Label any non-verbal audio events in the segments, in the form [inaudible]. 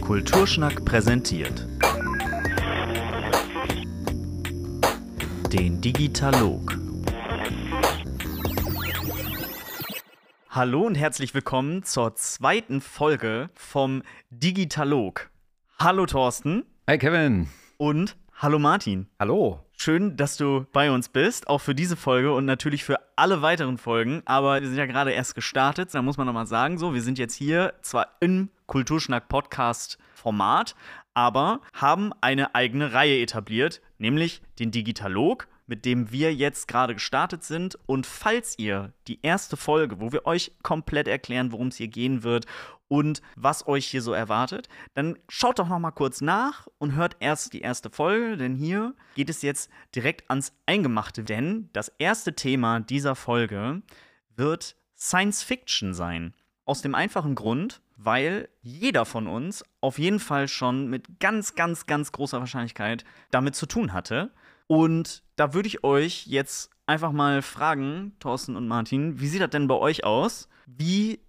Kulturschnack präsentiert den Digitalog. Hallo und herzlich willkommen zur zweiten Folge vom Digitalog. Hallo Thorsten. Hi Kevin. Und hallo Martin. Hallo. Schön, dass du bei uns bist, auch für diese Folge und natürlich für alle weiteren Folgen. Aber wir sind ja gerade erst gestartet, da muss man nochmal sagen, so, wir sind jetzt hier zwar im Kulturschnack-Podcast-Format, aber haben eine eigene Reihe etabliert, nämlich den Digitalog, mit dem wir jetzt gerade gestartet sind. Und falls ihr die erste Folge, wo wir euch komplett erklären, worum es hier gehen wird und was euch hier so erwartet, dann schaut doch noch mal kurz nach und hört erst die erste Folge, denn hier geht es jetzt direkt ans Eingemachte, denn das erste Thema dieser Folge wird Science Fiction sein. Aus dem einfachen Grund, weil jeder von uns auf jeden Fall schon mit ganz, ganz, ganz großer Wahrscheinlichkeit damit zu tun hatte. Und da würde ich euch jetzt einfach mal fragen, Thorsten und Martin, wie sieht das denn bei euch aus? Wie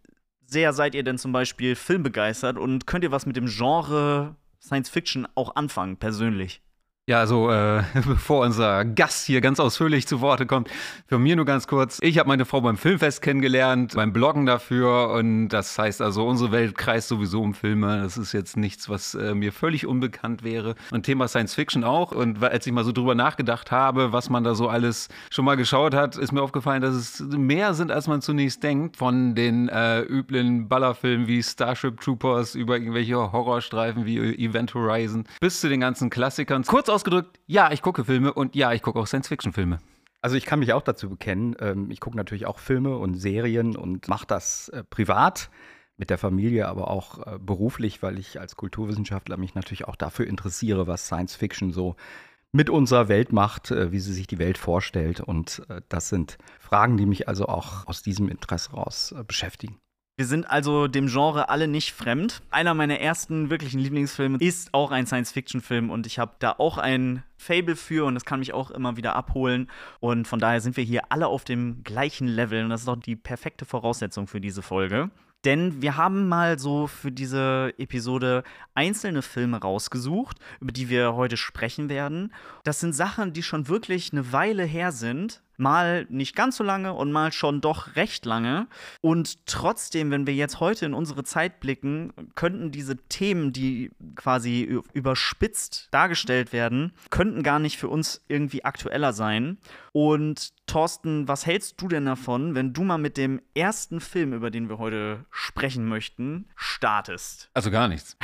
sehr seid ihr denn zum Beispiel filmbegeistert und könnt ihr was mit dem Genre Science Fiction auch anfangen, persönlich? Ja, also äh, [laughs] bevor unser Gast hier ganz ausführlich zu Worte kommt, für mir nur ganz kurz. Ich habe meine Frau beim Filmfest kennengelernt, beim Bloggen dafür und das heißt also, unsere Welt kreist sowieso um Filme. Das ist jetzt nichts, was äh, mir völlig unbekannt wäre. Und Thema Science Fiction auch. Und als ich mal so drüber nachgedacht habe, was man da so alles schon mal geschaut hat, ist mir aufgefallen, dass es mehr sind, als man zunächst denkt. Von den äh, üblen Ballerfilmen wie Starship Troopers über irgendwelche Horrorstreifen wie Event Horizon bis zu den ganzen Klassikern. Kurz ausgedrückt, ja, ich gucke Filme und ja, ich gucke auch Science-Fiction-Filme. Also ich kann mich auch dazu bekennen. Ähm, ich gucke natürlich auch Filme und Serien und mache das äh, privat mit der Familie, aber auch äh, beruflich, weil ich als Kulturwissenschaftler mich natürlich auch dafür interessiere, was Science Fiction so mit unserer Welt macht, äh, wie sie sich die Welt vorstellt. Und das sind Fragen, die mich also auch aus diesem Interesse raus beschäftigen. Wir sind also dem Genre alle nicht fremd. Einer meiner ersten wirklichen Lieblingsfilme ist auch ein Science-Fiction-Film und ich habe da auch ein Fable für und das kann mich auch immer wieder abholen. Und von daher sind wir hier alle auf dem gleichen Level und das ist doch die perfekte Voraussetzung für diese Folge. Denn wir haben mal so für diese Episode einzelne Filme rausgesucht, über die wir heute sprechen werden. Das sind Sachen, die schon wirklich eine Weile her sind, mal nicht ganz so lange und mal schon doch recht lange. Und trotzdem, wenn wir jetzt heute in unsere Zeit blicken, könnten diese Themen, die quasi überspitzt dargestellt werden, könnten gar nicht für uns irgendwie aktueller sein. Und Thorsten, was hältst du denn davon, wenn du mal mit dem ersten Film, über den wir heute sprechen möchten, startest? Also gar nichts.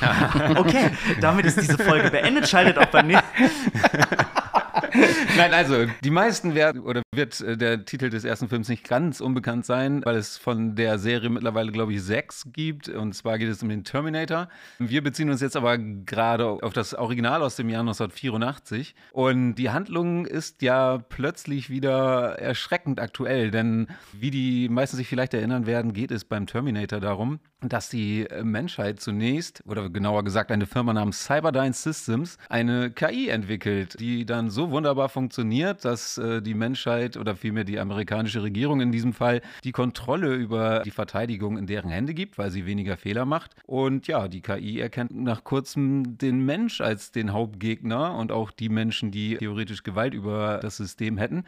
[laughs] okay, damit ist diese Folge beendet. Schaltet auch beim nächsten. [laughs] Nein, also die meisten werden oder wird äh, der Titel des ersten Films nicht ganz unbekannt sein, weil es von der Serie mittlerweile, glaube ich, sechs gibt. Und zwar geht es um den Terminator. Wir beziehen uns jetzt aber gerade auf das Original aus dem Jahr 1984. Und die Handlung ist ja plötzlich wieder erschreckend aktuell, denn wie die meisten sich vielleicht erinnern werden, geht es beim Terminator darum, dass die Menschheit zunächst, oder genauer gesagt eine Firma namens Cyberdyne Systems, eine KI entwickelt, die dann so wunderbar funktioniert, dass äh, die Menschheit oder vielmehr die amerikanische Regierung in diesem Fall die Kontrolle über die Verteidigung in deren Hände gibt, weil sie weniger Fehler macht. Und ja, die KI erkennt nach kurzem den Mensch als den Hauptgegner und auch die Menschen, die theoretisch Gewalt über das System hätten.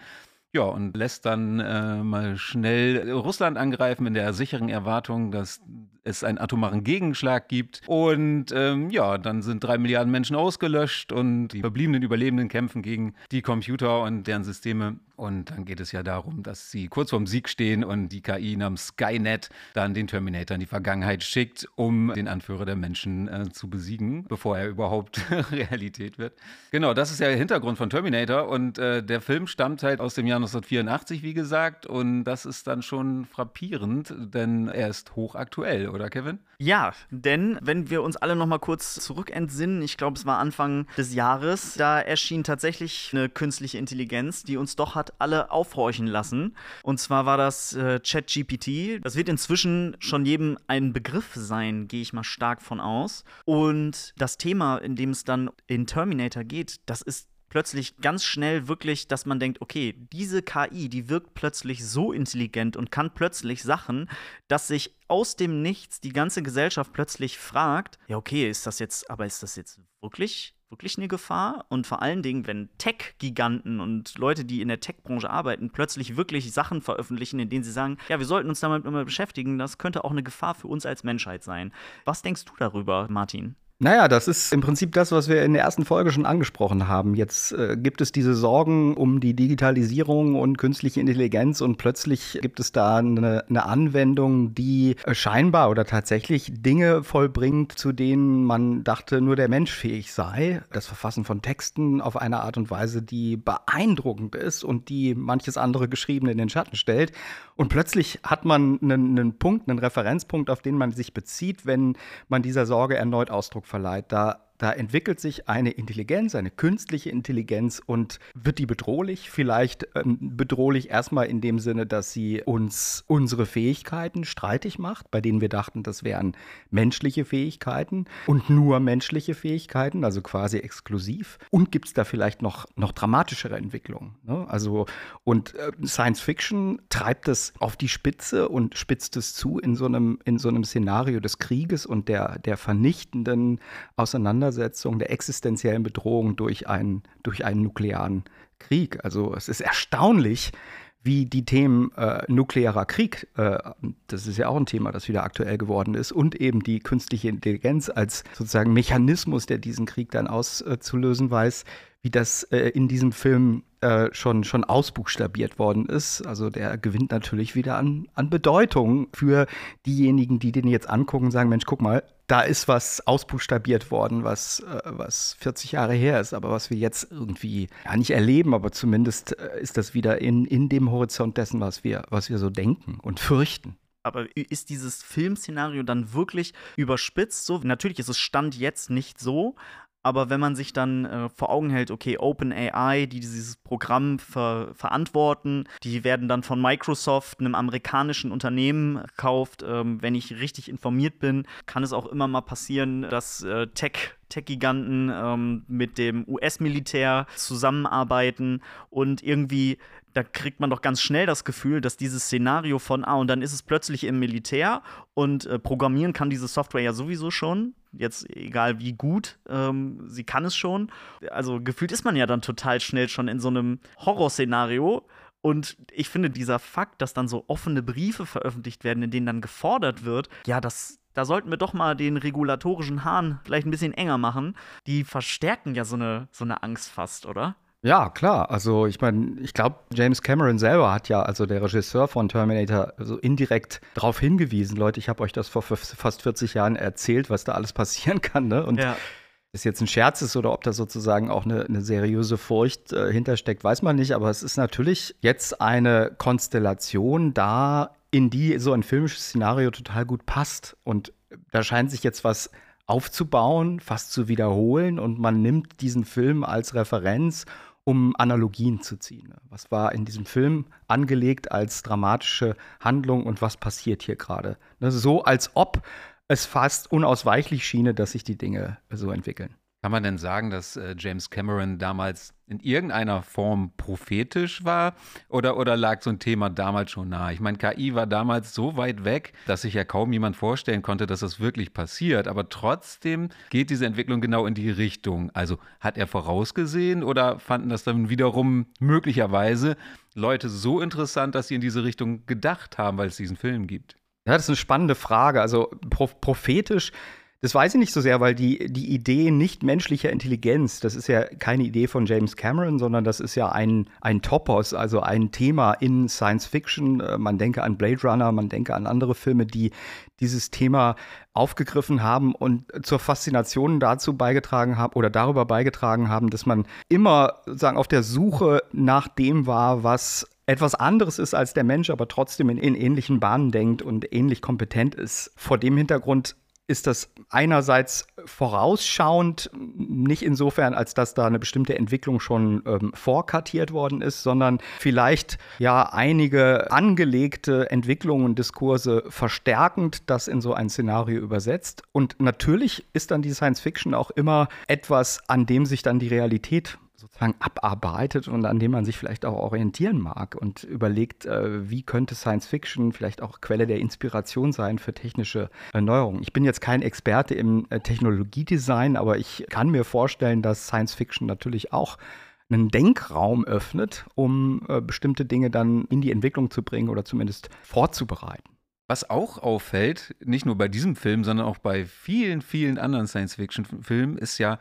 Ja, und lässt dann äh, mal schnell Russland angreifen in der sicheren Erwartung, dass es einen atomaren Gegenschlag gibt. Und ähm, ja, dann sind drei Milliarden Menschen ausgelöscht und die verbliebenen Überlebenden kämpfen gegen die Computer und deren Systeme. Und dann geht es ja darum, dass sie kurz vorm Sieg stehen und die KI namens Skynet dann den Terminator in die Vergangenheit schickt, um den Anführer der Menschen äh, zu besiegen, bevor er überhaupt [laughs] Realität wird. Genau, das ist ja der Hintergrund von Terminator. Und äh, der Film stammt halt aus dem Jahr 1984, wie gesagt. Und das ist dann schon frappierend, denn er ist hochaktuell oder Kevin? Ja, denn wenn wir uns alle noch mal kurz zurückentsinnen, ich glaube, es war Anfang des Jahres, da erschien tatsächlich eine künstliche Intelligenz, die uns doch hat alle aufhorchen lassen. Und zwar war das äh, ChatGPT. Das wird inzwischen schon jedem ein Begriff sein, gehe ich mal stark von aus. Und das Thema, in dem es dann in Terminator geht, das ist plötzlich ganz schnell wirklich, dass man denkt, okay, diese KI, die wirkt plötzlich so intelligent und kann plötzlich Sachen, dass sich aus dem Nichts die ganze Gesellschaft plötzlich fragt, ja, okay, ist das jetzt, aber ist das jetzt wirklich wirklich eine Gefahr. Und vor allen Dingen, wenn Tech-Giganten und Leute, die in der Tech-Branche arbeiten, plötzlich wirklich Sachen veröffentlichen, in denen sie sagen, ja, wir sollten uns damit immer beschäftigen, das könnte auch eine Gefahr für uns als Menschheit sein. Was denkst du darüber, Martin? Naja, das ist im Prinzip das, was wir in der ersten Folge schon angesprochen haben. Jetzt äh, gibt es diese Sorgen um die Digitalisierung und künstliche Intelligenz und plötzlich gibt es da eine, eine Anwendung, die äh, scheinbar oder tatsächlich Dinge vollbringt, zu denen man dachte, nur der Mensch fähig sei. Das Verfassen von Texten auf eine Art und Weise, die beeindruckend ist und die manches andere Geschriebene in den Schatten stellt. Und plötzlich hat man einen, einen Punkt, einen Referenzpunkt, auf den man sich bezieht, wenn man dieser Sorge erneut Ausdruck verleiht. Da da entwickelt sich eine Intelligenz, eine künstliche Intelligenz und wird die bedrohlich? Vielleicht ähm, bedrohlich erstmal in dem Sinne, dass sie uns unsere Fähigkeiten streitig macht, bei denen wir dachten, das wären menschliche Fähigkeiten und nur menschliche Fähigkeiten, also quasi exklusiv. Und gibt es da vielleicht noch, noch dramatischere Entwicklungen? Ne? Also, und äh, Science Fiction treibt es auf die Spitze und spitzt es zu in so einem, in so einem Szenario des Krieges und der, der vernichtenden Auseinandersetzung Auseinandersetzung der existenziellen Bedrohung durch einen, durch einen nuklearen Krieg. Also es ist erstaunlich, wie die Themen äh, nuklearer Krieg, äh, das ist ja auch ein Thema, das wieder aktuell geworden ist, und eben die künstliche Intelligenz als sozusagen Mechanismus, der diesen Krieg dann auszulösen weiß, wie das äh, in diesem Film äh, schon, schon ausbuchstabiert worden ist. Also der gewinnt natürlich wieder an, an Bedeutung für diejenigen, die den jetzt angucken und sagen, Mensch, guck mal, da ist was ausbuchstabiert worden, was, äh, was 40 Jahre her ist, aber was wir jetzt irgendwie ja nicht erleben, aber zumindest äh, ist das wieder in, in dem Horizont dessen, was wir, was wir so denken und fürchten. Aber ist dieses Filmszenario dann wirklich überspitzt? So, natürlich ist es Stand jetzt nicht so, aber wenn man sich dann äh, vor Augen hält, okay, OpenAI, die dieses Programm ver verantworten, die werden dann von Microsoft, einem amerikanischen Unternehmen, gekauft. Ähm, wenn ich richtig informiert bin, kann es auch immer mal passieren, dass äh, Tech Tech-Giganten ähm, mit dem US-Militär zusammenarbeiten und irgendwie da kriegt man doch ganz schnell das Gefühl, dass dieses Szenario von, ah, und dann ist es plötzlich im Militär und äh, programmieren kann diese Software ja sowieso schon. Jetzt egal wie gut, ähm, sie kann es schon. Also gefühlt ist man ja dann total schnell schon in so einem Horrorszenario. Und ich finde, dieser Fakt, dass dann so offene Briefe veröffentlicht werden, in denen dann gefordert wird, ja, das, da sollten wir doch mal den regulatorischen Hahn vielleicht ein bisschen enger machen. Die verstärken ja so eine, so eine Angst fast, oder? Ja, klar. Also ich meine, ich glaube, James Cameron selber hat ja, also der Regisseur von Terminator, so indirekt darauf hingewiesen, Leute, ich habe euch das vor fast 40 Jahren erzählt, was da alles passieren kann. Ne? Und ja. das jetzt ein Scherz ist oder ob da sozusagen auch eine, eine seriöse Furcht äh, hintersteckt, weiß man nicht. Aber es ist natürlich jetzt eine Konstellation da, in die so ein filmisches Szenario total gut passt. Und da scheint sich jetzt was aufzubauen, fast zu wiederholen und man nimmt diesen Film als Referenz um Analogien zu ziehen. Was war in diesem Film angelegt als dramatische Handlung und was passiert hier gerade? So, als ob es fast unausweichlich schiene, dass sich die Dinge so entwickeln. Kann man denn sagen, dass äh, James Cameron damals in irgendeiner Form prophetisch war? Oder, oder lag so ein Thema damals schon nahe? Ich meine, KI war damals so weit weg, dass sich ja kaum jemand vorstellen konnte, dass das wirklich passiert. Aber trotzdem geht diese Entwicklung genau in die Richtung. Also hat er vorausgesehen oder fanden das dann wiederum möglicherweise Leute so interessant, dass sie in diese Richtung gedacht haben, weil es diesen Film gibt? Ja, das ist eine spannende Frage. Also prophetisch das weiß ich nicht so sehr, weil die, die Idee nicht menschlicher Intelligenz, das ist ja keine Idee von James Cameron, sondern das ist ja ein, ein Topos, also ein Thema in Science Fiction. Äh, man denke an Blade Runner, man denke an andere Filme, die dieses Thema aufgegriffen haben und zur Faszination dazu beigetragen haben oder darüber beigetragen haben, dass man immer sagen auf der Suche nach dem war, was etwas anderes ist als der Mensch, aber trotzdem in, in ähnlichen Bahnen denkt und ähnlich kompetent ist. Vor dem Hintergrund ist das einerseits vorausschauend, nicht insofern, als dass da eine bestimmte Entwicklung schon ähm, vorkartiert worden ist, sondern vielleicht ja einige angelegte Entwicklungen und Diskurse verstärkend das in so ein Szenario übersetzt. Und natürlich ist dann die Science Fiction auch immer etwas, an dem sich dann die Realität sozusagen abarbeitet und an dem man sich vielleicht auch orientieren mag und überlegt, äh, wie könnte Science Fiction vielleicht auch Quelle der Inspiration sein für technische Erneuerungen. Ich bin jetzt kein Experte im äh, Technologiedesign, aber ich kann mir vorstellen, dass Science Fiction natürlich auch einen Denkraum öffnet, um äh, bestimmte Dinge dann in die Entwicklung zu bringen oder zumindest vorzubereiten. Was auch auffällt, nicht nur bei diesem Film, sondern auch bei vielen, vielen anderen Science-Fiction-Filmen, ist ja,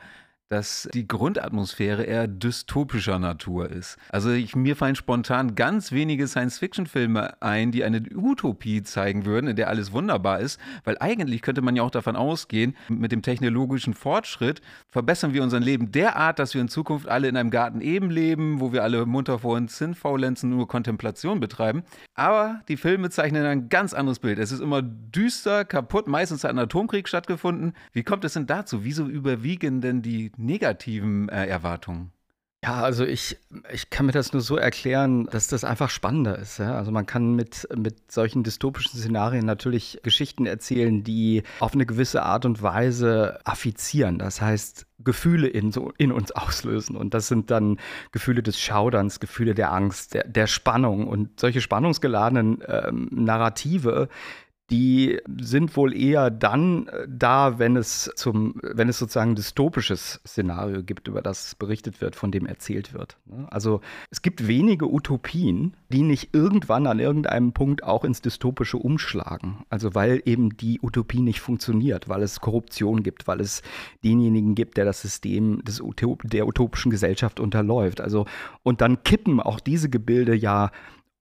dass die Grundatmosphäre eher dystopischer Natur ist. Also ich, mir fallen spontan ganz wenige Science-Fiction-Filme ein, die eine Utopie zeigen würden, in der alles wunderbar ist, weil eigentlich könnte man ja auch davon ausgehen, mit dem technologischen Fortschritt verbessern wir unser Leben derart, dass wir in Zukunft alle in einem Garten eben leben, wo wir alle munter vor uns sind, faulenzen, nur Kontemplation betreiben. Aber die Filme zeichnen ein ganz anderes Bild. Es ist immer düster, kaputt, meistens hat ein Atomkrieg stattgefunden. Wie kommt es denn dazu? Wieso überwiegen denn die negativen äh, Erwartungen? Ja, also ich, ich kann mir das nur so erklären, dass das einfach spannender ist. Ja? Also man kann mit, mit solchen dystopischen Szenarien natürlich Geschichten erzählen, die auf eine gewisse Art und Weise affizieren. Das heißt, Gefühle in, so, in uns auslösen. Und das sind dann Gefühle des Schauderns, Gefühle der Angst, der, der Spannung. Und solche spannungsgeladenen ähm, Narrative, die sind wohl eher dann äh, da, wenn es zum, wenn es sozusagen ein dystopisches Szenario gibt, über das berichtet wird, von dem erzählt wird. Ne? Also es gibt wenige Utopien, die nicht irgendwann an irgendeinem Punkt auch ins Dystopische umschlagen. Also weil eben die Utopie nicht funktioniert, weil es Korruption gibt, weil es denjenigen gibt, der das System des der utopischen Gesellschaft unterläuft. Also und dann kippen auch diese Gebilde ja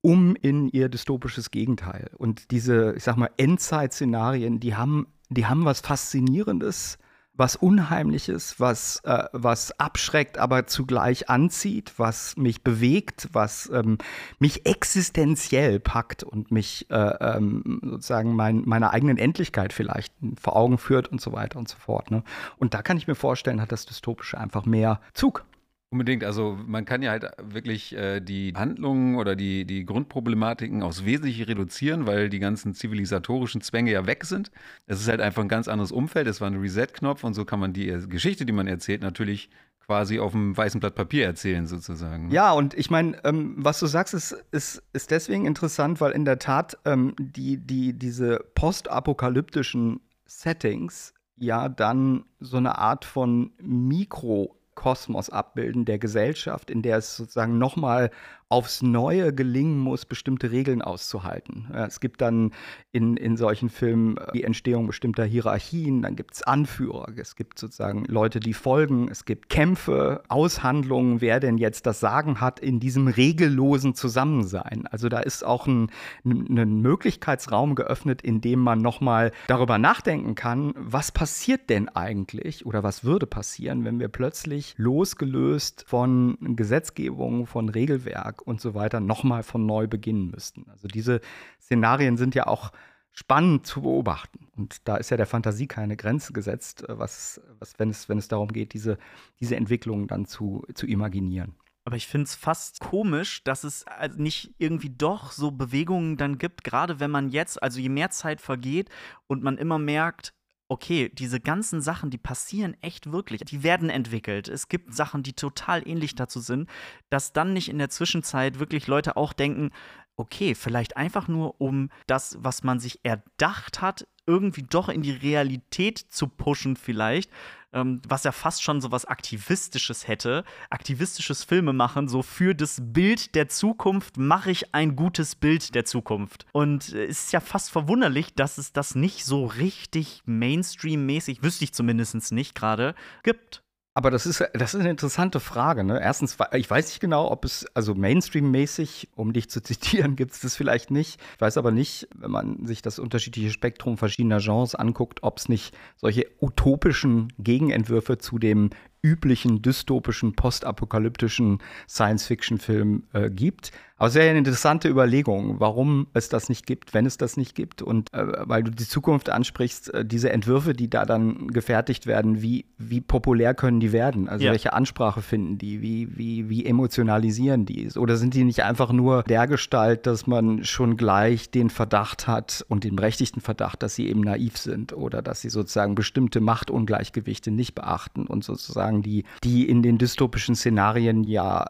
um in ihr dystopisches Gegenteil. Und diese, ich sag mal, Endzeit-Szenarien, die haben, die haben was Faszinierendes, was Unheimliches, was, äh, was abschreckt, aber zugleich anzieht, was mich bewegt, was ähm, mich existenziell packt und mich äh, ähm, sozusagen mein, meiner eigenen Endlichkeit vielleicht vor Augen führt und so weiter und so fort. Ne? Und da kann ich mir vorstellen, hat das Dystopische einfach mehr Zug. Unbedingt, also man kann ja halt wirklich äh, die Handlungen oder die, die Grundproblematiken aufs Wesentliche reduzieren, weil die ganzen zivilisatorischen Zwänge ja weg sind. Es ist halt einfach ein ganz anderes Umfeld, es war ein Reset-Knopf und so kann man die Geschichte, die man erzählt, natürlich quasi auf einem weißen Blatt Papier erzählen, sozusagen. Ja, und ich meine, ähm, was du sagst, ist, ist, ist deswegen interessant, weil in der Tat ähm, die, die, diese postapokalyptischen Settings ja dann so eine Art von Mikro- Kosmos abbilden der Gesellschaft, in der es sozusagen nochmal aufs Neue gelingen muss, bestimmte Regeln auszuhalten. Es gibt dann in, in solchen Filmen äh, die Entstehung bestimmter Hierarchien, dann gibt es Anführer, es gibt sozusagen Leute, die folgen, es gibt Kämpfe, Aushandlungen, wer denn jetzt das Sagen hat in diesem regellosen Zusammensein. Also da ist auch ein, ein Möglichkeitsraum geöffnet, in dem man nochmal darüber nachdenken kann, was passiert denn eigentlich oder was würde passieren, wenn wir plötzlich losgelöst von Gesetzgebung, von Regelwerk und so weiter nochmal von neu beginnen müssten. Also diese Szenarien sind ja auch spannend zu beobachten. Und da ist ja der Fantasie keine Grenze gesetzt, äh, was, was wenn, es, wenn es darum geht, diese, diese Entwicklungen dann zu, zu imaginieren. Aber ich finde es fast komisch, dass es also nicht irgendwie doch so Bewegungen dann gibt, gerade wenn man jetzt, also je mehr Zeit vergeht und man immer merkt, okay, diese ganzen Sachen, die passieren echt wirklich, die werden entwickelt. Es gibt Sachen, die total ähnlich dazu sind, dass dann nicht in der Zwischenzeit wirklich Leute auch denken, okay, vielleicht einfach nur um das, was man sich erdacht hat, irgendwie doch in die Realität zu pushen vielleicht, ähm, was ja fast schon so was Aktivistisches hätte. Aktivistisches Filme machen, so für das Bild der Zukunft mache ich ein gutes Bild der Zukunft. Und äh, es ist ja fast verwunderlich, dass es das nicht so richtig Mainstream-mäßig, wüsste ich zumindest nicht gerade, gibt. Aber das ist, das ist eine interessante Frage. Ne? Erstens, ich weiß nicht genau, ob es, also Mainstream-mäßig, um dich zu [laughs] zitieren, gibt es das vielleicht nicht. Ich weiß aber nicht, wenn man sich das unterschiedliche Spektrum verschiedener Genres anguckt, ob es nicht solche utopischen Gegenentwürfe zu dem üblichen dystopischen, postapokalyptischen Science-Fiction-Film äh, gibt. Aber es wäre ja eine interessante Überlegung, warum es das nicht gibt, wenn es das nicht gibt. Und äh, weil du die Zukunft ansprichst, äh, diese Entwürfe, die da dann gefertigt werden, wie, wie populär können die werden? Also Ja. welche Ansprache finden die? Wie, wie, wie emotionalisieren die? Oder sind die nicht einfach nur dergestalt, dass man schon gleich den Verdacht hat und den berechtigten Verdacht, dass sie eben naiv sind oder dass sie sozusagen bestimmte Machtungleichgewichte nicht beachten und sozusagen die, die in den dystopischen Szenarien ja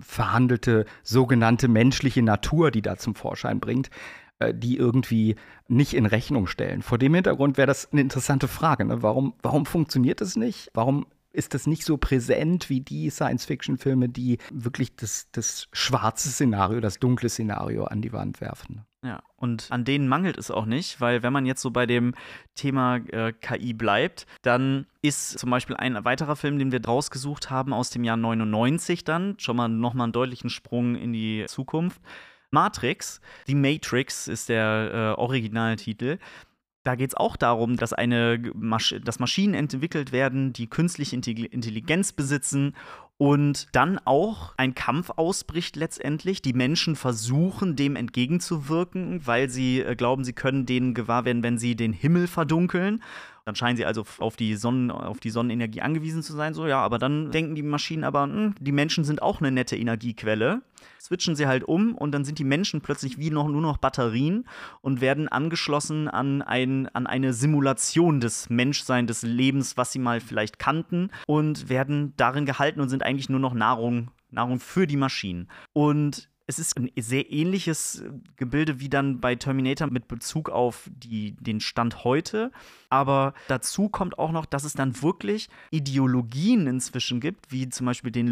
verhandelte sogenannte menschliche Natur, die da zum Vorschein bringt, äh, die irgendwie nicht in Rechnung stellen. Vor dem Hintergrund wäre das eine interessante Frage. Ne? Warum, warum funktioniert das nicht? Warum ist das nicht so präsent wie die Science-Fiction-Filme, die wirklich das, das schwarze Szenario, das dunkle Szenario an die Wand werfen? Ja, und an denen mangelt es auch nicht, weil wenn man jetzt so bei dem Thema äh, KI bleibt, dann ist zum Beispiel ein weiterer Film, den wir rausgesucht haben aus dem Jahr 99 dann, schon mal nochmal einen deutlichen Sprung in die Zukunft. Matrix, die Matrix ist der äh, Originaltitel. Da geht es auch darum, dass, eine Masch dass Maschinen entwickelt werden, die künstliche Intelli- Intelligenz besitzen und dann auch ein Kampf ausbricht letztendlich. Die Menschen versuchen, dem entgegenzuwirken, weil sie äh, glauben, sie können denen gewahr werden, wenn sie den Himmel verdunkeln. Dann scheinen sie also auf die, Sonnen, auf die Sonnenenergie angewiesen zu sein. So, ja, aber dann denken die Maschinen aber, hm, die Menschen sind auch eine nette Energiequelle. Switchen sie halt um und dann sind die Menschen plötzlich wie noch, nur noch Batterien und werden angeschlossen an, ein, an eine Simulation des Menschseins, des Lebens, was sie mal vielleicht kannten und werden darin gehalten und sind eigentlich nur noch Nahrung, Nahrung für die Maschinen. Und es ist ein sehr ähnliches Gebilde wie dann bei Terminator mit Bezug auf die, den Stand heute. Aber dazu kommt auch noch, dass es dann wirklich Ideologien inzwischen gibt, wie zum Beispiel den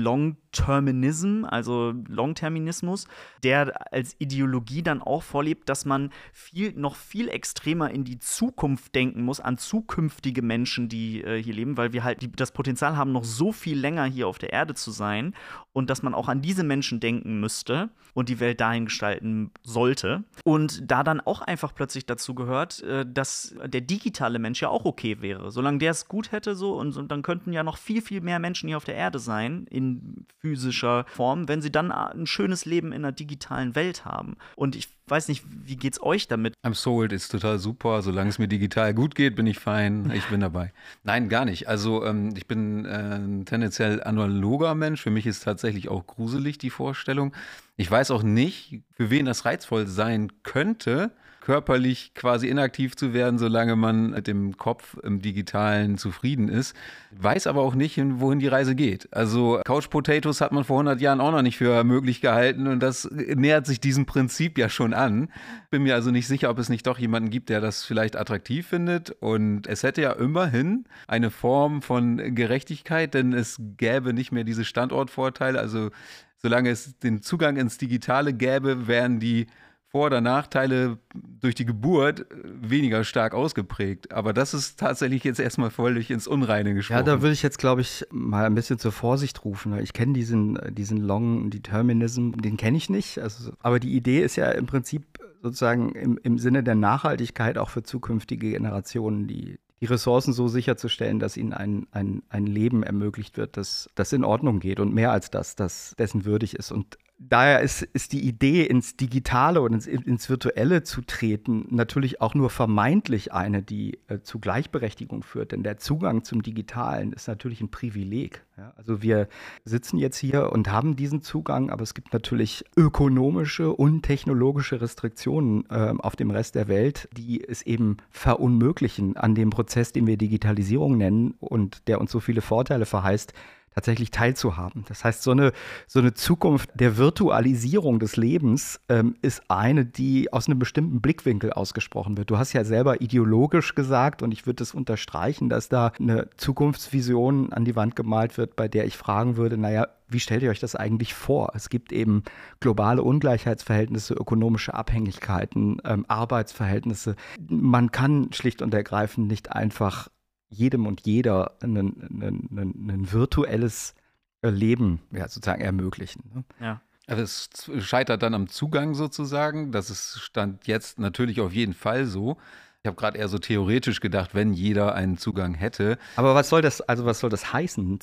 Long-Terminism, also Long-Terminismus, der als Ideologie dann auch vorlebt, dass man viel, noch viel extremer in die Zukunft denken muss, an zukünftige Menschen, die äh, hier leben, weil wir halt die, das Potenzial haben, noch so viel länger hier auf der Erde zu sein und dass man auch an diese Menschen denken müsste und die Welt dahin gestalten sollte. Und da dann auch einfach plötzlich dazu gehört, äh, dass der digitale Mensch ja auch okay wäre. Solange der es gut hätte so und, und dann könnten ja noch viel, viel mehr Menschen hier auf der Erde sein in physischer Form, wenn sie dann ein schönes Leben in einer digitalen Welt haben. Und ich weiß nicht, wie geht's euch damit? I'm sold ist total super. Solange es mir digital gut geht, bin ich fein. Ich bin dabei. Nein, gar nicht. Also ähm, ich bin äh, tendenziell analoger Mensch. Für mich ist tatsächlich auch gruselig die Vorstellung. Ich weiß auch nicht, für wen das reizvoll sein könnte, körperlich quasi inaktiv zu werden, solange man mit dem Kopf im Digitalen zufrieden ist. Weiß aber auch nicht, wohin die Reise geht. Also Couch Potatoes hat man vor 100 Jahren auch noch nicht für möglich gehalten und das nähert sich diesem Prinzip ja schon an. Bin mir also nicht sicher, ob es nicht doch jemanden gibt, der das vielleicht attraktiv findet und es hätte ja immerhin eine Form von Gerechtigkeit, denn es gäbe nicht mehr diese Standortvorteile. Also solange es den Zugang ins Digitale gäbe, wären die vor- oder Nachteile durch die Geburt weniger stark ausgeprägt. Aber das ist tatsächlich jetzt erstmal völlig ins Unreine gesprochen. Ja, da würde ich jetzt, glaube ich, mal ein bisschen zur Vorsicht rufen. Ich kenne diesen, diesen Long Determinism, den kenne ich nicht. Also, aber die Idee ist ja im Prinzip sozusagen im, im Sinne der Nachhaltigkeit auch für zukünftige Generationen, die, die Ressourcen so sicherzustellen, dass ihnen ein, ein, ein Leben ermöglicht wird, das, das in Ordnung geht und mehr als das, das dessen würdig ist. Und daher ist, ist die Idee, ins Digitale und ins, ins Virtuelle zu treten, natürlich auch nur vermeintlich eine, die äh, zu Gleichberechtigung führt. Denn der Zugang zum Digitalen ist natürlich ein Privileg. Ja? Also wir sitzen jetzt hier und haben diesen Zugang, aber es gibt natürlich ökonomische und technologische Restriktionen äh, auf dem Rest der Welt, die es eben verunmöglichen, an dem Prozess, den wir Digitalisierung nennen und der uns so viele Vorteile verheißt, tatsächlich teilzuhaben. Das heißt, so eine, so eine Zukunft der Virtualisierung des Lebens ähm, ist eine, die aus einem bestimmten Blickwinkel ausgesprochen wird. Du hast ja selber ideologisch gesagt, und ich würde das unterstreichen, dass da eine Zukunftsvision an die Wand gemalt wird, bei der ich fragen würde, naja, wie stellt ihr euch das eigentlich vor? Es gibt eben globale Ungleichheitsverhältnisse, ökonomische Abhängigkeiten, ähm, Arbeitsverhältnisse. Man kann schlicht und ergreifend nicht einfach jedem und jeder ein, ein, ein, ein virtuelles Leben ja, sozusagen ermöglichen. Ne? Ja. Also es scheitert dann am Zugang sozusagen. Das ist stand jetzt natürlich auf jeden Fall so. Ich habe gerade eher so theoretisch gedacht, wenn jeder einen Zugang hätte. Aber was soll das, also was soll das heißen, ein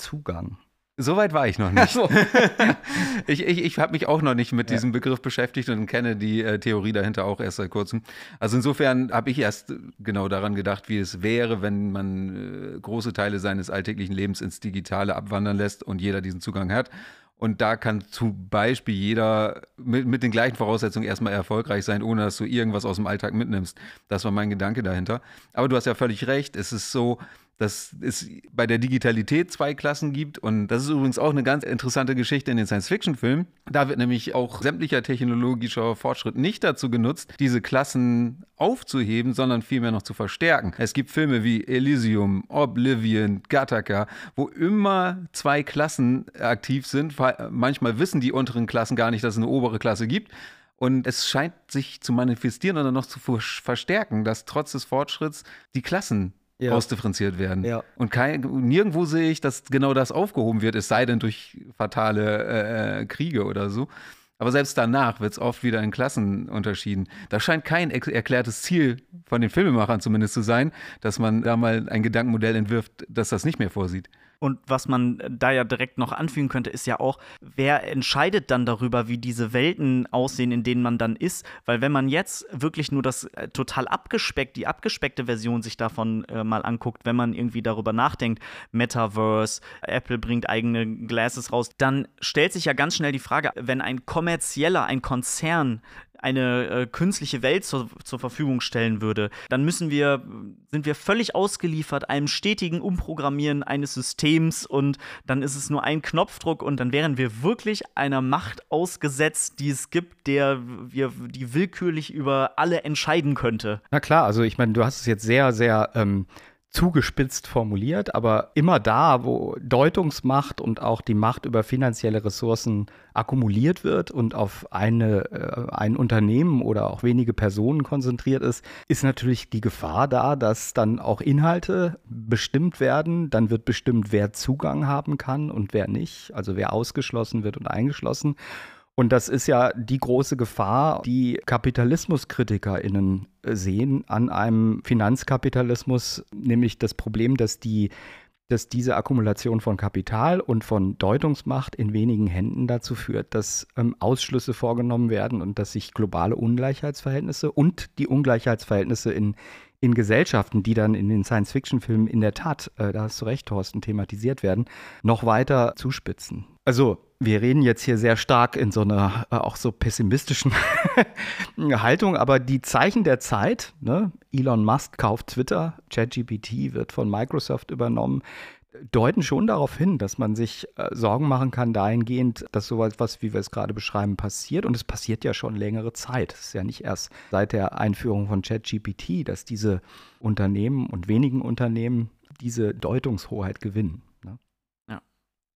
Zugang? Soweit war ich noch nicht. [laughs] ich ich, ich habe mich auch noch nicht mit ja. diesem Begriff beschäftigt und kenne die äh, Theorie dahinter auch erst seit kurzem. Also insofern habe ich erst genau daran gedacht, wie es wäre, wenn man äh, große Teile seines alltäglichen Lebens ins Digitale abwandern lässt und jeder diesen Zugang hat. Und da kann zum Beispiel jeder mit, mit den gleichen Voraussetzungen erstmal erfolgreich sein, ohne dass du irgendwas aus dem Alltag mitnimmst. Das war mein Gedanke dahinter. Aber du hast ja völlig recht. Es ist so, dass es bei der Digitalität zwei Klassen gibt. Und das ist übrigens auch eine ganz interessante Geschichte in den Science-Fiction-Filmen. Da wird nämlich auch sämtlicher technologischer Fortschritt nicht dazu genutzt, diese Klassen aufzuheben, sondern vielmehr noch zu verstärken. Es gibt Filme wie Elysium, Oblivion, Gattaca, wo immer zwei Klassen aktiv sind. Manchmal wissen die unteren Klassen gar nicht, dass es eine obere Klasse gibt. Und es scheint sich zu manifestieren oder noch zu verstärken, dass trotz des Fortschritts die Klassen ja. ausdifferenziert werden. Ja. Und kein, nirgendwo sehe ich, dass genau das aufgehoben wird, es sei denn durch fatale äh, äh Kriege oder so. Aber selbst danach wird es oft wieder in Klassen unterschieden. Da scheint kein erklärtes Ziel von den Filmemachern zumindest zu sein, dass man da mal ein Gedankenmodell entwirft, das das nicht mehr vorsieht. Und was man da ja direkt noch anfügen könnte, ist ja auch, wer entscheidet dann darüber, wie diese Welten aussehen, in denen man dann ist? Weil wenn man jetzt wirklich nur das äh, total abgespeckt, die abgespeckte Version sich davon äh, mal anguckt, wenn man irgendwie darüber nachdenkt, Metaverse, Apple bringt eigene Glasses raus, dann stellt sich ja ganz schnell die Frage, wenn ein kommerzieller, ein Konzern eine äh, künstliche Welt zur, zur Verfügung stellen würde, dann müssen wir, sind wir völlig ausgeliefert einem stetigen Umprogrammieren eines Systems und dann ist es nur ein Knopfdruck und dann wären wir wirklich einer Macht ausgesetzt, die es gibt, der wir, die willkürlich über alle entscheiden könnte. Na klar, also ich meine, du hast es jetzt sehr, sehr ähm, zugespitzt formuliert, aber immer da, wo Deutungsmacht und auch die Macht über finanzielle Ressourcen akkumuliert wird und auf eine, äh, ein Unternehmen oder auch wenige Personen konzentriert ist, ist natürlich die Gefahr da, dass dann auch Inhalte bestimmt werden. Dann wird bestimmt, wer Zugang haben kann und wer nicht, also wer ausgeschlossen wird und eingeschlossen. Und das ist ja die große Gefahr, die KapitalismuskritikerInnen äh, sehen an einem Finanzkapitalismus, nämlich das Problem, dass die dass diese Akkumulation von Kapital und von Deutungsmacht in wenigen Händen dazu führt, dass ähm, Ausschlüsse vorgenommen werden und dass sich globale Ungleichheitsverhältnisse und die Ungleichheitsverhältnisse in, in Gesellschaften, die dann in den Science-Fiction-Filmen in der Tat, äh, da hast du recht, Thorsten, thematisiert werden, noch weiter zuspitzen. Also wir reden jetzt hier sehr stark in so einer äh, auch so pessimistischen [laughs] Haltung, aber die Zeichen der Zeit, ne? Elon Musk kauft Twitter, ChatGPT wird von Microsoft übernommen, deuten schon darauf hin, dass man sich äh, Sorgen machen kann dahingehend, dass so etwas, wie wir es gerade beschreiben, passiert. Und es passiert ja schon längere Zeit. Es ist ja nicht erst seit der Einführung von ChatGPT, dass diese Unternehmen und wenigen Unternehmen diese Deutungshoheit gewinnen. Ne? Ja.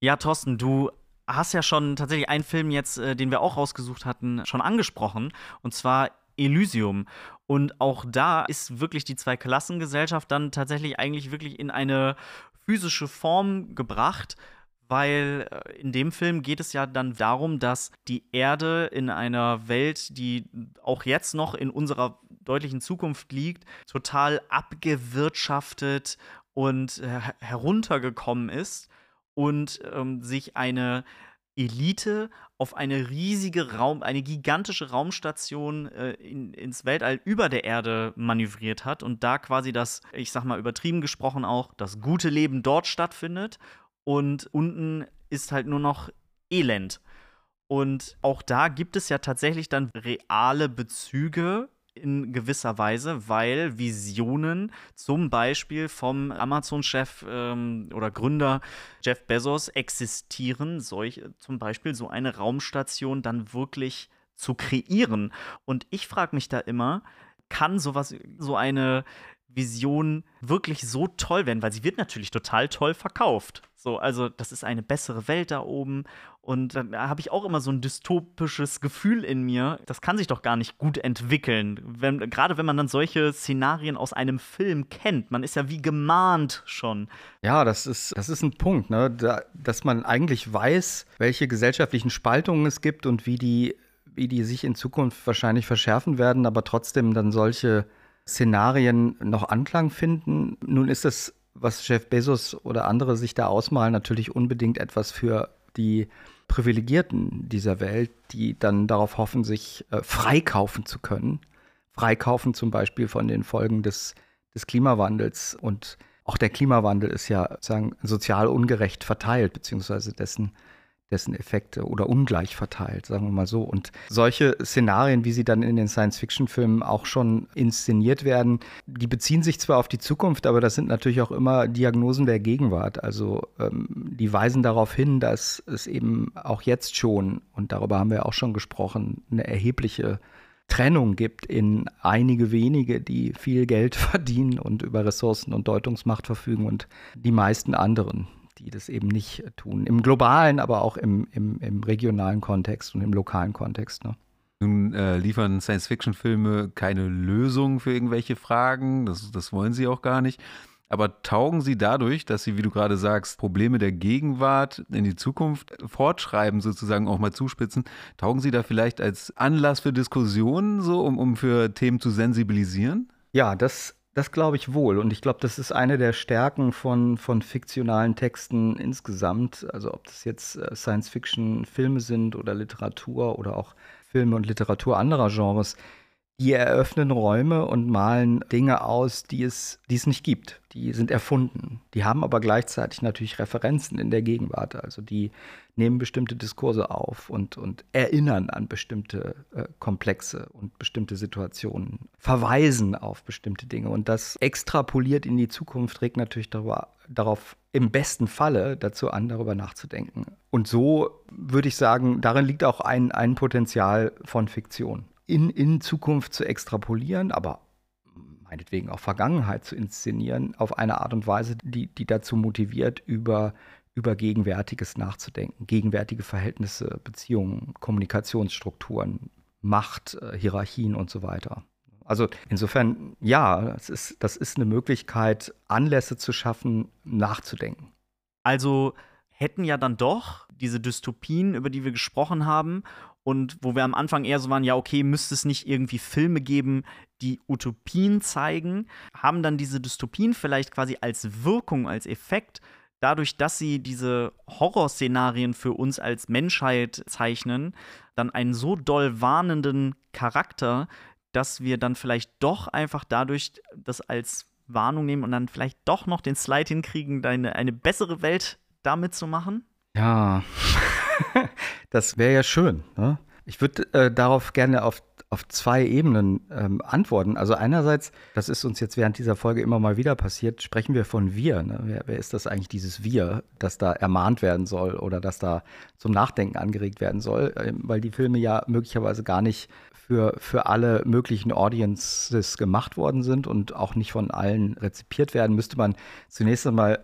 ja, Thorsten, du hast ja schon tatsächlich einen Film jetzt, äh, den wir auch rausgesucht hatten, schon angesprochen. Und zwar Elysium. Und auch da ist wirklich die Zweiklassengesellschaft dann tatsächlich eigentlich wirklich in eine physische Form gebracht, weil äh, in dem Film geht es ja dann darum, dass die Erde in einer Welt, die auch jetzt noch in unserer deutlichen Zukunft liegt, total abgewirtschaftet und heruntergekommen ist und ähm, sich eine Elite auf eine riesige Raum, eine gigantische Raumstation äh, in, ins Weltall über der Erde manövriert hat und da quasi das, ich sag mal übertrieben gesprochen auch, das gute Leben dort stattfindet und unten ist halt nur noch Elend. Und auch da gibt es ja tatsächlich dann reale Bezüge in gewisser Weise, weil Visionen zum Beispiel vom Amazon-Chef ähm, oder Gründer Jeff Bezos existieren, solch, zum Beispiel so eine Raumstation dann wirklich zu kreieren. Und ich frage mich da immer, kann sowas, so eine Vision wirklich so toll werden, weil sie wird natürlich total toll verkauft. So, also das ist eine bessere Welt da oben und da habe ich auch immer so ein dystopisches Gefühl in mir. Das kann sich doch gar nicht gut entwickeln, wenn, gerade wenn man dann solche Szenarien aus einem Film kennt. Man ist ja wie gemahnt schon. Ja, das ist, das ist ein Punkt, ne? Da, dass man eigentlich weiß, welche gesellschaftlichen Spaltungen es gibt und wie die, wie die sich in Zukunft wahrscheinlich verschärfen werden, aber trotzdem dann solche Szenarien noch Anklang finden. Nun ist das was Jeff Bezos oder andere sich da ausmalen, natürlich unbedingt etwas für die Privilegierten dieser Welt, die dann darauf hoffen, sich äh, freikaufen zu können. Freikaufen zum Beispiel von den Folgen des, des Klimawandels. Und auch der Klimawandel ist ja sozusagen sozial ungerecht verteilt, beziehungsweise dessen dessen Effekte oder ungleich verteilt, sagen wir mal so. Und solche Szenarien, wie sie dann in den Science-Fiction-Filmen auch schon inszeniert werden, die beziehen sich zwar auf die Zukunft, aber das sind natürlich auch immer Diagnosen der Gegenwart. Also ähm, die weisen darauf hin, dass es eben auch jetzt schon, und darüber haben wir auch schon gesprochen, eine erhebliche Trennung gibt in einige wenige, die viel Geld [laughs] verdienen und über Ressourcen und Deutungsmacht verfügen und die meisten anderen, die das eben nicht tun. Im globalen, aber auch im, im, im regionalen Kontext und im lokalen Kontext. Ne? Nun äh, liefern Science-Fiction-Filme keine Lösung für irgendwelche Fragen, das, das wollen sie auch gar nicht. Aber taugen sie dadurch, dass sie, wie du gerade sagst, Probleme der Gegenwart in die Zukunft fortschreiben, sozusagen auch mal zuspitzen, taugen sie da vielleicht als Anlass für Diskussionen, so um, um für Themen zu sensibilisieren? Ja, das das glaube ich wohl. Und ich glaube, das ist eine der Stärken von, von fiktionalen Texten insgesamt. Also ob das jetzt äh, Science-Fiction-Filme sind oder Literatur oder auch Filme und Literatur anderer Genres. Die eröffnen Räume und malen Dinge aus, die es, die es nicht gibt. Die sind erfunden. Die haben aber gleichzeitig natürlich Referenzen in der Gegenwart. Also die nehmen bestimmte Diskurse auf und, und erinnern an bestimmte äh, Komplexe und bestimmte Situationen, verweisen auf bestimmte Dinge. Und das extrapoliert in die Zukunft, regt natürlich darüber, darauf im besten Falle dazu an, darüber nachzudenken. Und so würde ich sagen, darin liegt auch ein, ein Potenzial von Fiktion in, in Zukunft zu extrapolieren, aber meinetwegen auch Vergangenheit zu inszenieren, auf eine Art und Weise, die, die dazu motiviert, über, über Gegenwärtiges nachzudenken, gegenwärtige Verhältnisse, Beziehungen, Kommunikationsstrukturen, Macht, äh, Hierarchien und so weiter. Also insofern, ja, das ist, das ist eine Möglichkeit, Anlässe zu schaffen, nachzudenken. Also hätten ja dann doch diese Dystopien, über die wir gesprochen haben, und wo wir am Anfang eher so waren, ja, okay, müsste es nicht irgendwie Filme geben, die Utopien zeigen, haben dann diese Dystopien vielleicht quasi als Wirkung, als Effekt, dadurch, dass sie diese Horrorszenarien für uns als Menschheit zeichnen, dann einen so doll warnenden Charakter, dass wir dann vielleicht doch einfach dadurch das als Warnung nehmen und dann vielleicht doch noch den Slide hinkriegen, eine, eine bessere Welt damit zu machen? Ja. [laughs] das wäre ja schön. Ne? Ich würde äh, darauf gerne auf, auf zwei Ebenen ähm, antworten. Also einerseits, das ist uns jetzt während dieser Folge immer mal wieder passiert, sprechen wir von wir. Ne? Wer, wer, ist das eigentlich, dieses Wir, das da ermahnt werden soll oder das da zum Nachdenken angeregt werden soll? Ähm, weil die Filme ja möglicherweise gar nicht für, für alle möglichen Audiences gemacht worden sind und auch nicht von allen rezipiert werden, müsste man zunächst einmal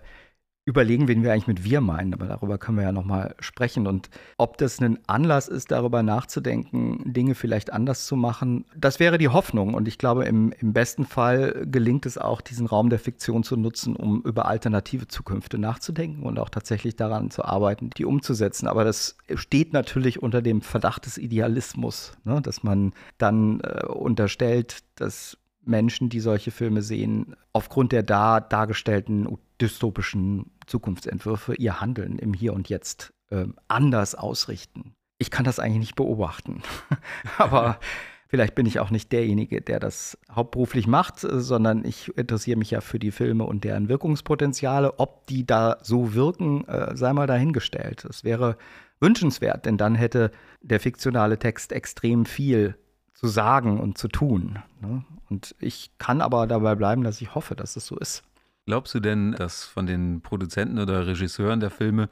überlegen, wen wir eigentlich mit wir meinen, aber darüber können wir ja nochmal sprechen. Und ob das ein Anlass ist, darüber nachzudenken, Dinge vielleicht anders zu machen, das wäre die Hoffnung. Und ich glaube, im, im besten Fall gelingt es auch, diesen Raum der Fiktion zu nutzen, um über alternative Zukünfte nachzudenken und auch tatsächlich daran zu arbeiten, die umzusetzen. Aber das steht natürlich unter dem Verdacht des Idealismus, ne? dass man dann äh, unterstellt, dass Menschen, die solche Filme sehen, aufgrund der da dargestellten dystopischen Zukunftsentwürfe ihr Handeln im Hier und Jetzt äh, anders ausrichten. Ich kann das eigentlich nicht beobachten. [laughs] Aber [laughs] vielleicht bin ich auch nicht derjenige, der das hauptberuflich macht, sondern ich interessiere mich ja für die Filme und deren Wirkungspotenziale. Ob die da so wirken, äh, sei mal dahingestellt. Das wäre wünschenswert, denn dann hätte der fiktionale Text extrem viel zu sagen und zu tun. Ne? Und ich kann aber dabei bleiben, dass ich hoffe, dass es so ist. Glaubst du denn, dass von den Produzenten oder Regisseuren der Filme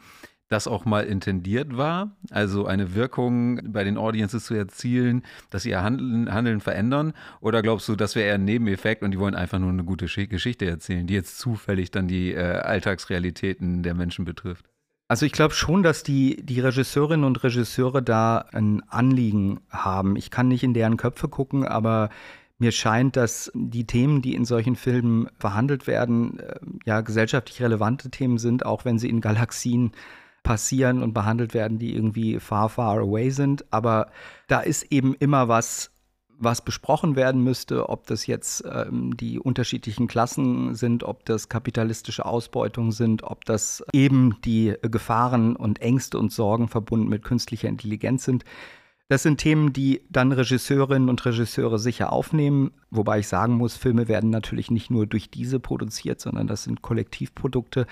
das auch mal intendiert war? Also eine Wirkung bei den Audiences zu erzielen, dass sie ihr Handeln, Handeln verändern? Oder glaubst du, das wäre eher ein Nebeneffekt und die wollen einfach nur eine gute Geschichte erzählen, die jetzt zufällig dann die äh, Alltagsrealitäten der Menschen betrifft? Also ich glaube schon, dass die, die Regisseurinnen und Regisseure da ein Anliegen haben. Ich kann nicht in deren Köpfe gucken, aber mir scheint, dass die Themen, die in solchen Filmen verhandelt werden, äh, ja gesellschaftlich relevante Themen sind, auch wenn sie in Galaxien passieren und behandelt werden, die irgendwie far, far away sind. Aber da ist eben immer was, was besprochen werden müsste, ob das jetzt ähm, die unterschiedlichen Klassen sind, ob das kapitalistische Ausbeutung sind, ob das eben die Gefahren und Ängste und Sorgen verbunden mit künstlicher Intelligenz sind. Das sind Themen, die dann Regisseurinnen und Regisseure sicher aufnehmen, wobei ich sagen muss, Filme werden natürlich nicht nur durch diese produziert, sondern das sind Kollektivprodukte.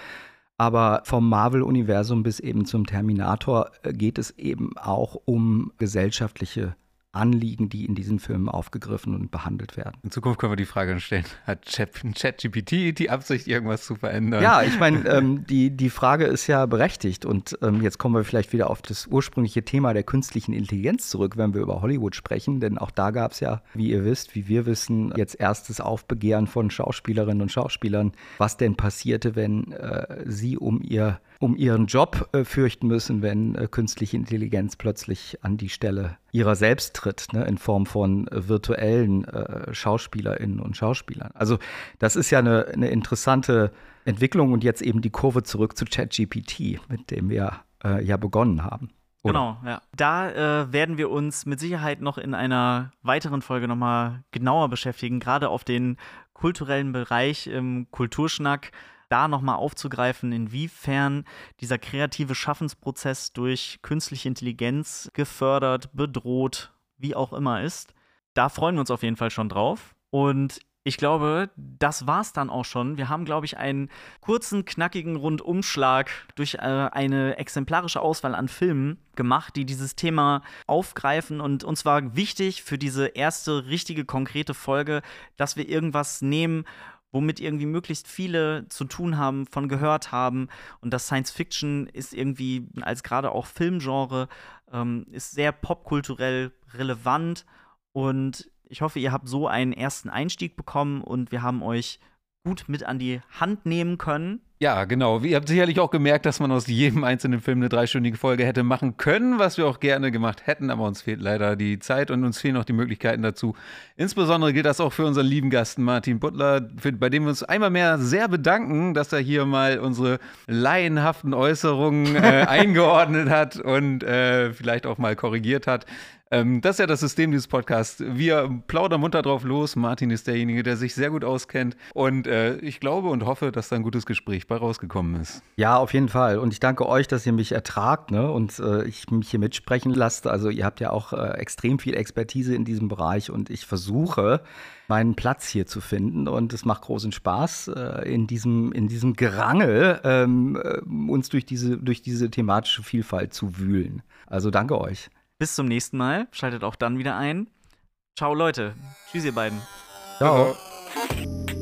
Aber vom Marvel-Universum bis eben zum Terminator äh, geht es eben auch um gesellschaftliche Anliegen, die in diesen Filmen aufgegriffen und behandelt werden. In Zukunft können wir die Frage stellen, [laughs] hat ChatGPT die Absicht, irgendwas zu verändern? Ja, ich meine, [laughs] ähm, die, die Frage ist ja berechtigt. Und ähm, jetzt kommen wir vielleicht wieder auf das ursprüngliche Thema der künstlichen Intelligenz zurück, wenn wir über Hollywood sprechen. Denn auch da gab es ja, wie ihr wisst, wie wir wissen, jetzt erstes Aufbegehren von Schauspielerinnen und Schauspielern, was denn passierte, wenn äh, sie um ihr um ihren Job äh, fürchten müssen, wenn äh, künstliche Intelligenz plötzlich an die Stelle ihrer selbst tritt, ne, in Form von äh, virtuellen Schauspielerinnen und Schauspielern. Also das ist ja eine, eine, interessante Entwicklung und jetzt eben die Kurve zurück zu ChatGPT, mit dem wir ja begonnen haben. Oder? Genau, ja. Da äh, werden wir uns mit Sicherheit noch in einer weiteren Folge nochmal genauer beschäftigen, gerade auf den kulturellen Bereich im Kulturschnack da nochmal aufzugreifen, inwiefern dieser kreative Schaffensprozess durch künstliche Intelligenz gefördert, bedroht, wie auch immer ist. Da freuen wir uns auf jeden Fall schon drauf. Und ich glaube, das war's dann auch schon. Wir haben, glaube ich, einen kurzen, knackigen Rundumschlag durch äh, eine exemplarische Auswahl an Filmen gemacht, die dieses Thema aufgreifen. Und uns war wichtig für diese erste richtige, konkrete Folge, dass wir irgendwas nehmen, womit irgendwie möglichst viele zu tun haben, von gehört haben. Und das Science Fiction ist irgendwie als gerade auch Filmgenre, ähm, ist sehr popkulturell relevant. Und ich hoffe, ihr habt so einen ersten Einstieg bekommen und wir haben euch gut mit an die Hand nehmen können. Ja, genau. Ihr habt sicherlich auch gemerkt, dass man aus jedem einzelnen Film eine dreistündige Folge hätte machen können, was wir auch gerne gemacht hätten, aber uns fehlt leider die Zeit und uns fehlen auch die Möglichkeiten dazu. Insbesondere gilt das auch für unseren lieben Gast Martin Butler, für, bei dem wir uns einmal mehr sehr bedanken, dass er hier mal unsere laienhaften Äußerungen äh, [laughs] eingeordnet hat und äh, vielleicht auch mal korrigiert hat. Ähm, das ist ja das System dieses Podcasts. Wir plaudern munter drauf los. Martin ist derjenige, der sich sehr gut auskennt. Und äh, ich glaube und hoffe, dass da ein gutes Gespräch bei rausgekommen ist. Ja, auf jeden Fall. Und ich danke euch, dass ihr mich ertragt ne? und äh, ich mich hier mitsprechen lasst. Also ihr habt ja auch äh, extrem viel Expertise in diesem Bereich und ich versuche, meinen Platz hier zu finden. Und es macht großen Spaß, äh, in, diesem, in diesem Gerangel ähm, äh, uns durch diese, durch diese thematische Vielfalt zu wühlen. Also danke euch. Bis zum nächsten Mal. Schaltet auch dann wieder ein. Ciao, Leute. Tschüss, ihr beiden. Ciao. Ciao.